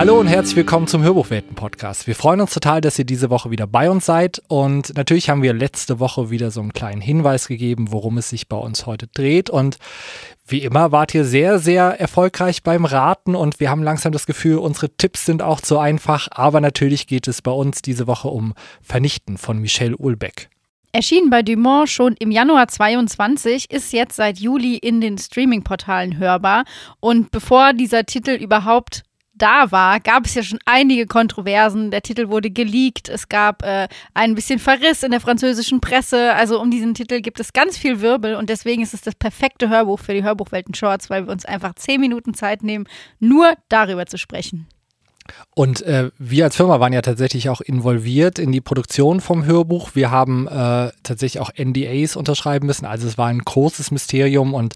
Hallo und herzlich willkommen zum Hörbuchwelten-Podcast. Wir freuen uns total, dass ihr diese Woche wieder bei uns seid. Und natürlich haben wir letzte Woche wieder so einen kleinen Hinweis gegeben, worum es sich bei uns heute dreht. Und wie immer wart ihr sehr, sehr erfolgreich beim Raten und wir haben langsam das Gefühl, unsere Tipps sind auch zu einfach. Aber natürlich geht es bei uns diese Woche um Vernichten von Michel Ulbeck. Erschienen bei Dumont schon im Januar 22, ist jetzt seit Juli in den Streaming-Portalen hörbar. Und bevor dieser Titel überhaupt da war, gab es ja schon einige Kontroversen. Der Titel wurde geleakt. Es gab äh, ein bisschen Verriss in der französischen Presse. Also um diesen Titel gibt es ganz viel Wirbel und deswegen ist es das perfekte Hörbuch für die Hörbuchwelten Shorts, weil wir uns einfach zehn Minuten Zeit nehmen, nur darüber zu sprechen. Und äh, wir als Firma waren ja tatsächlich auch involviert in die Produktion vom Hörbuch. Wir haben äh, tatsächlich auch NDAs unterschreiben müssen. Also es war ein großes Mysterium und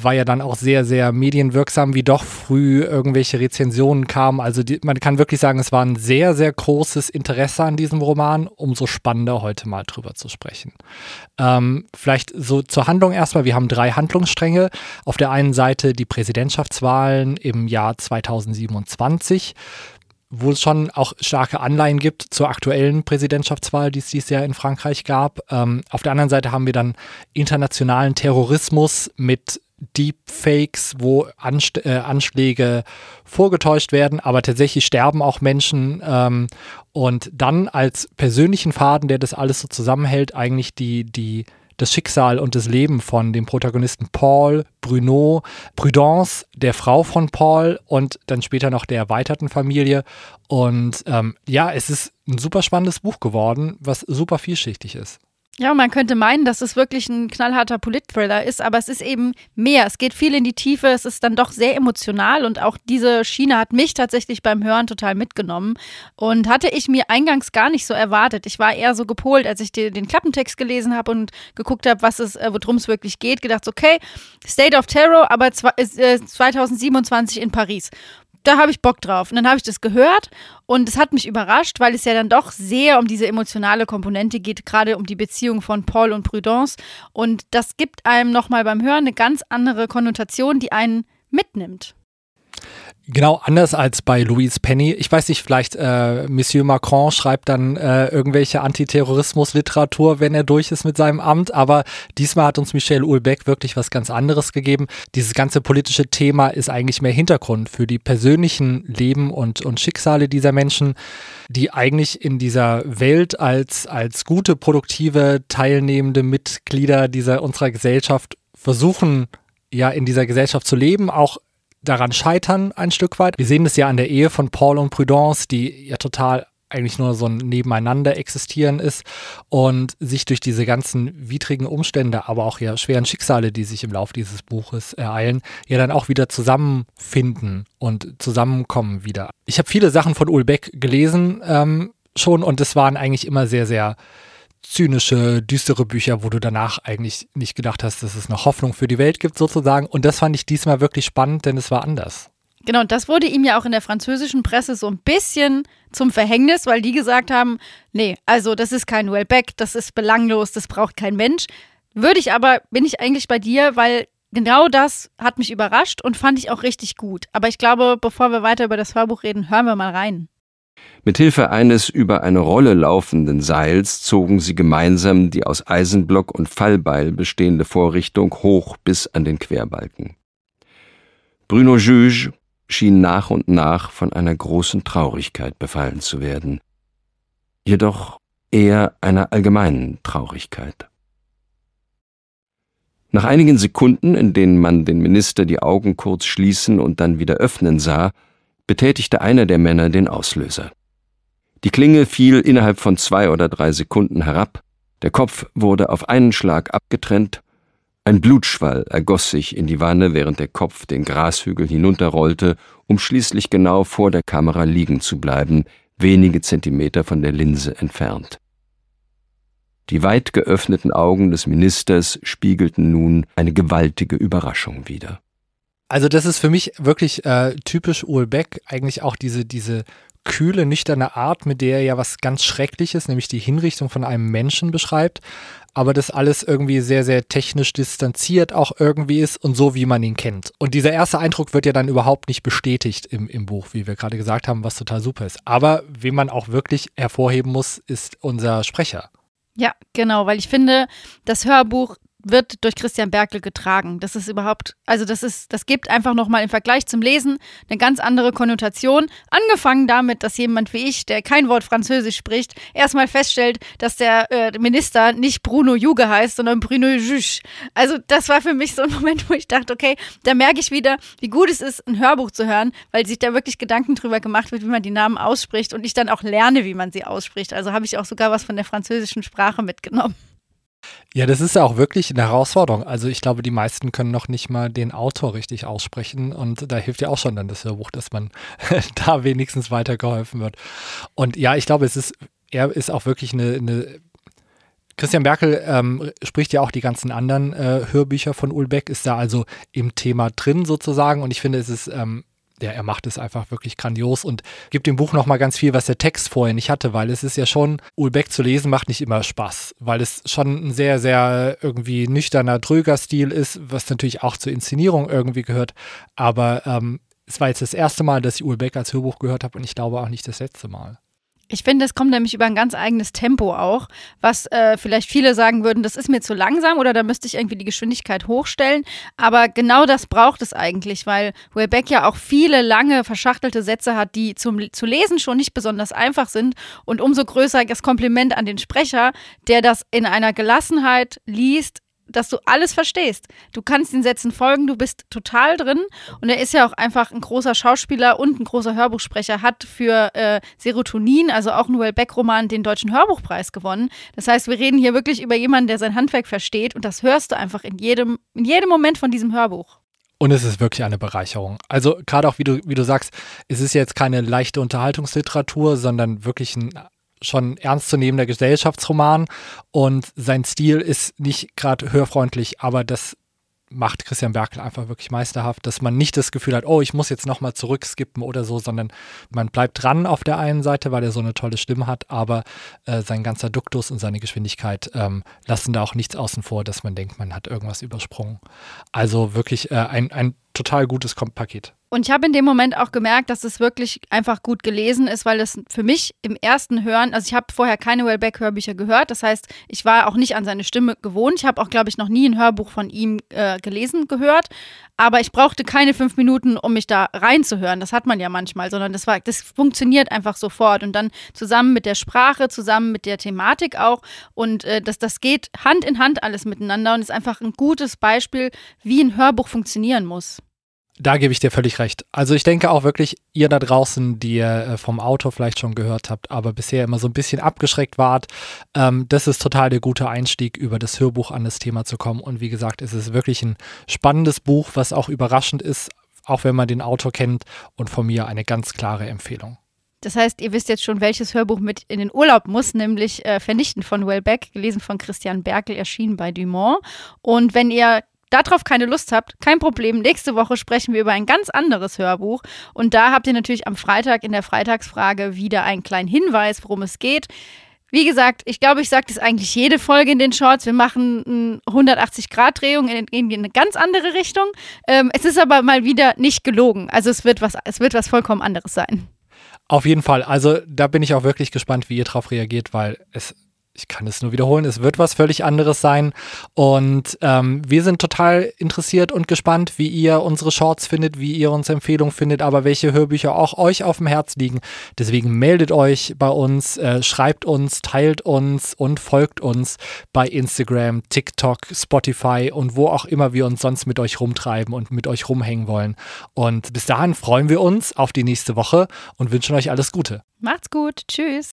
war ja dann auch sehr, sehr medienwirksam, wie doch früh irgendwelche Rezensionen kamen. Also die, man kann wirklich sagen, es war ein sehr, sehr großes Interesse an diesem Roman. Umso spannender, heute mal drüber zu sprechen. Ähm, vielleicht so zur Handlung erstmal. Wir haben drei Handlungsstränge. Auf der einen Seite die Präsidentschaftswahlen im Jahr 2027 wo es schon auch starke Anleihen gibt zur aktuellen Präsidentschaftswahl, die es dieses Jahr in Frankreich gab. Ähm, auf der anderen Seite haben wir dann internationalen Terrorismus mit Deepfakes, wo Anst äh, Anschläge vorgetäuscht werden, aber tatsächlich sterben auch Menschen. Ähm, und dann als persönlichen Faden, der das alles so zusammenhält, eigentlich die, die, das Schicksal und das Leben von dem Protagonisten Paul, Bruno, Prudence, der Frau von Paul und dann später noch der erweiterten Familie. Und ähm, ja, es ist ein super spannendes Buch geworden, was super vielschichtig ist. Ja, man könnte meinen, dass es wirklich ein knallharter Polit-Thriller ist, aber es ist eben mehr. Es geht viel in die Tiefe, es ist dann doch sehr emotional und auch diese Schiene hat mich tatsächlich beim Hören total mitgenommen und hatte ich mir eingangs gar nicht so erwartet. Ich war eher so gepolt, als ich den Klappentext gelesen habe und geguckt habe, was es, äh, worum es wirklich geht, gedacht, okay, State of Terror, aber 2027 äh, in Paris da habe ich Bock drauf. Und dann habe ich das gehört und es hat mich überrascht, weil es ja dann doch sehr um diese emotionale Komponente geht, gerade um die Beziehung von Paul und Prudence. Und das gibt einem nochmal beim Hören eine ganz andere Konnotation, die einen mitnimmt. Genau, anders als bei Louise Penny. Ich weiß nicht, vielleicht äh, Monsieur Macron schreibt dann äh, irgendwelche Antiterrorismus-Literatur, wenn er durch ist mit seinem Amt, aber diesmal hat uns Michel Ulbeck wirklich was ganz anderes gegeben. Dieses ganze politische Thema ist eigentlich mehr Hintergrund für die persönlichen Leben und, und Schicksale dieser Menschen, die eigentlich in dieser Welt als, als gute, produktive, teilnehmende Mitglieder dieser unserer Gesellschaft versuchen, ja, in dieser Gesellschaft zu leben, auch daran scheitern ein Stück weit. Wir sehen das ja an der Ehe von Paul und Prudence, die ja total eigentlich nur so ein Nebeneinander existieren ist und sich durch diese ganzen widrigen Umstände, aber auch ja schweren Schicksale, die sich im Laufe dieses Buches ereilen, ja dann auch wieder zusammenfinden und zusammenkommen wieder. Ich habe viele Sachen von Ulbeck gelesen ähm, schon und es waren eigentlich immer sehr, sehr zynische, düstere Bücher, wo du danach eigentlich nicht gedacht hast, dass es noch Hoffnung für die Welt gibt, sozusagen. Und das fand ich diesmal wirklich spannend, denn es war anders. Genau, und das wurde ihm ja auch in der französischen Presse so ein bisschen zum Verhängnis, weil die gesagt haben, nee, also das ist kein Wellbeck, das ist belanglos, das braucht kein Mensch. Würde ich aber, bin ich eigentlich bei dir, weil genau das hat mich überrascht und fand ich auch richtig gut. Aber ich glaube, bevor wir weiter über das Hörbuch reden, hören wir mal rein. Mit Hilfe eines über eine Rolle laufenden Seils zogen sie gemeinsam die aus Eisenblock und Fallbeil bestehende Vorrichtung hoch bis an den Querbalken. Bruno Juge schien nach und nach von einer großen Traurigkeit befallen zu werden, jedoch eher einer allgemeinen Traurigkeit. Nach einigen Sekunden, in denen man den Minister die Augen kurz schließen und dann wieder öffnen sah, betätigte einer der Männer den Auslöser. Die Klinge fiel innerhalb von zwei oder drei Sekunden herab, der Kopf wurde auf einen Schlag abgetrennt, ein Blutschwall ergoss sich in die Wanne, während der Kopf den Grashügel hinunterrollte, um schließlich genau vor der Kamera liegen zu bleiben, wenige Zentimeter von der Linse entfernt. Die weit geöffneten Augen des Ministers spiegelten nun eine gewaltige Überraschung wider. Also das ist für mich wirklich äh, typisch Ulbeck, eigentlich auch diese, diese kühle, nüchterne Art, mit der er ja was ganz Schreckliches, nämlich die Hinrichtung von einem Menschen beschreibt, aber das alles irgendwie sehr, sehr technisch distanziert auch irgendwie ist und so, wie man ihn kennt. Und dieser erste Eindruck wird ja dann überhaupt nicht bestätigt im, im Buch, wie wir gerade gesagt haben, was total super ist. Aber wen man auch wirklich hervorheben muss, ist unser Sprecher. Ja, genau, weil ich finde, das Hörbuch wird durch Christian Berkel getragen. Das ist überhaupt, also das ist, das gibt einfach nochmal im Vergleich zum Lesen eine ganz andere Konnotation. Angefangen damit, dass jemand wie ich, der kein Wort Französisch spricht, erstmal feststellt, dass der äh, Minister nicht Bruno Juge heißt, sondern Bruno Juge. Also das war für mich so ein Moment, wo ich dachte, okay, da merke ich wieder, wie gut es ist, ein Hörbuch zu hören, weil sich da wirklich Gedanken drüber gemacht wird, wie man die Namen ausspricht und ich dann auch lerne, wie man sie ausspricht. Also habe ich auch sogar was von der französischen Sprache mitgenommen. Ja, das ist ja auch wirklich eine Herausforderung. Also ich glaube, die meisten können noch nicht mal den Autor richtig aussprechen und da hilft ja auch schon dann das Hörbuch, dass man da wenigstens weitergeholfen wird. Und ja, ich glaube, es ist, er ist auch wirklich eine, eine Christian Berkel ähm, spricht ja auch die ganzen anderen äh, Hörbücher von Ulbeck, ist da also im Thema drin sozusagen und ich finde, es ist ähm, ja, er macht es einfach wirklich grandios und gibt dem Buch nochmal ganz viel, was der Text vorher nicht hatte, weil es ist ja schon, Ulbeck zu lesen macht nicht immer Spaß, weil es schon ein sehr, sehr irgendwie nüchterner, dröger Stil ist, was natürlich auch zur Inszenierung irgendwie gehört. Aber ähm, es war jetzt das erste Mal, dass ich Ulbeck als Hörbuch gehört habe und ich glaube auch nicht das letzte Mal. Ich finde, es kommt nämlich über ein ganz eigenes Tempo auch, was äh, vielleicht viele sagen würden, das ist mir zu langsam oder da müsste ich irgendwie die Geschwindigkeit hochstellen. Aber genau das braucht es eigentlich, weil Wayback ja auch viele lange verschachtelte Sätze hat, die zum zu lesen schon nicht besonders einfach sind. Und umso größer das Kompliment an den Sprecher, der das in einer Gelassenheit liest, dass du alles verstehst. Du kannst den Sätzen folgen, du bist total drin. Und er ist ja auch einfach ein großer Schauspieler und ein großer Hörbuchsprecher, hat für äh, Serotonin, also auch Noel Beck-Roman, den Deutschen Hörbuchpreis gewonnen. Das heißt, wir reden hier wirklich über jemanden, der sein Handwerk versteht und das hörst du einfach in jedem, in jedem Moment von diesem Hörbuch. Und es ist wirklich eine Bereicherung. Also gerade auch, wie du, wie du sagst, es ist jetzt keine leichte Unterhaltungsliteratur, sondern wirklich ein schon ernstzunehmender Gesellschaftsroman und sein Stil ist nicht gerade hörfreundlich, aber das macht Christian Berkel einfach wirklich meisterhaft, dass man nicht das Gefühl hat, oh, ich muss jetzt nochmal zurückskippen oder so, sondern man bleibt dran auf der einen Seite, weil er so eine tolle Stimme hat, aber äh, sein ganzer Duktus und seine Geschwindigkeit ähm, lassen da auch nichts außen vor, dass man denkt, man hat irgendwas übersprungen. Also wirklich äh, ein, ein total gutes Paket. Und ich habe in dem Moment auch gemerkt, dass es wirklich einfach gut gelesen ist, weil es für mich im ersten Hören, also ich habe vorher keine Wellbeck-Hörbücher gehört, das heißt, ich war auch nicht an seine Stimme gewohnt. Ich habe auch, glaube ich, noch nie ein Hörbuch von ihm äh, gelesen gehört, aber ich brauchte keine fünf Minuten, um mich da reinzuhören. Das hat man ja manchmal, sondern das war, das funktioniert einfach sofort und dann zusammen mit der Sprache, zusammen mit der Thematik auch und äh, das, das geht Hand in Hand alles miteinander und ist einfach ein gutes Beispiel, wie ein Hörbuch funktionieren muss. Da gebe ich dir völlig recht. Also ich denke auch wirklich, ihr da draußen, die ihr äh, vom Auto vielleicht schon gehört habt, aber bisher immer so ein bisschen abgeschreckt wart, ähm, das ist total der gute Einstieg, über das Hörbuch an das Thema zu kommen. Und wie gesagt, es ist wirklich ein spannendes Buch, was auch überraschend ist, auch wenn man den Autor kennt. Und von mir eine ganz klare Empfehlung. Das heißt, ihr wisst jetzt schon, welches Hörbuch mit in den Urlaub muss, nämlich äh, Vernichten von Wellbeck, gelesen von Christian Berkel, erschienen bei Dumont. Und wenn ihr darauf keine Lust habt, kein Problem. Nächste Woche sprechen wir über ein ganz anderes Hörbuch. Und da habt ihr natürlich am Freitag in der Freitagsfrage wieder einen kleinen Hinweis, worum es geht. Wie gesagt, ich glaube, ich sage das eigentlich jede Folge in den Shorts. Wir machen eine 180-Grad-Drehung in, in, eine ganz andere Richtung. Ähm, es ist aber mal wieder nicht gelogen. Also es wird was, es wird was vollkommen anderes sein. Auf jeden Fall. Also da bin ich auch wirklich gespannt, wie ihr darauf reagiert, weil es ich kann es nur wiederholen, es wird was völlig anderes sein. Und ähm, wir sind total interessiert und gespannt, wie ihr unsere Shorts findet, wie ihr unsere Empfehlungen findet, aber welche Hörbücher auch euch auf dem Herz liegen. Deswegen meldet euch bei uns, äh, schreibt uns, teilt uns und folgt uns bei Instagram, TikTok, Spotify und wo auch immer wir uns sonst mit euch rumtreiben und mit euch rumhängen wollen. Und bis dahin freuen wir uns auf die nächste Woche und wünschen euch alles Gute. Macht's gut. Tschüss.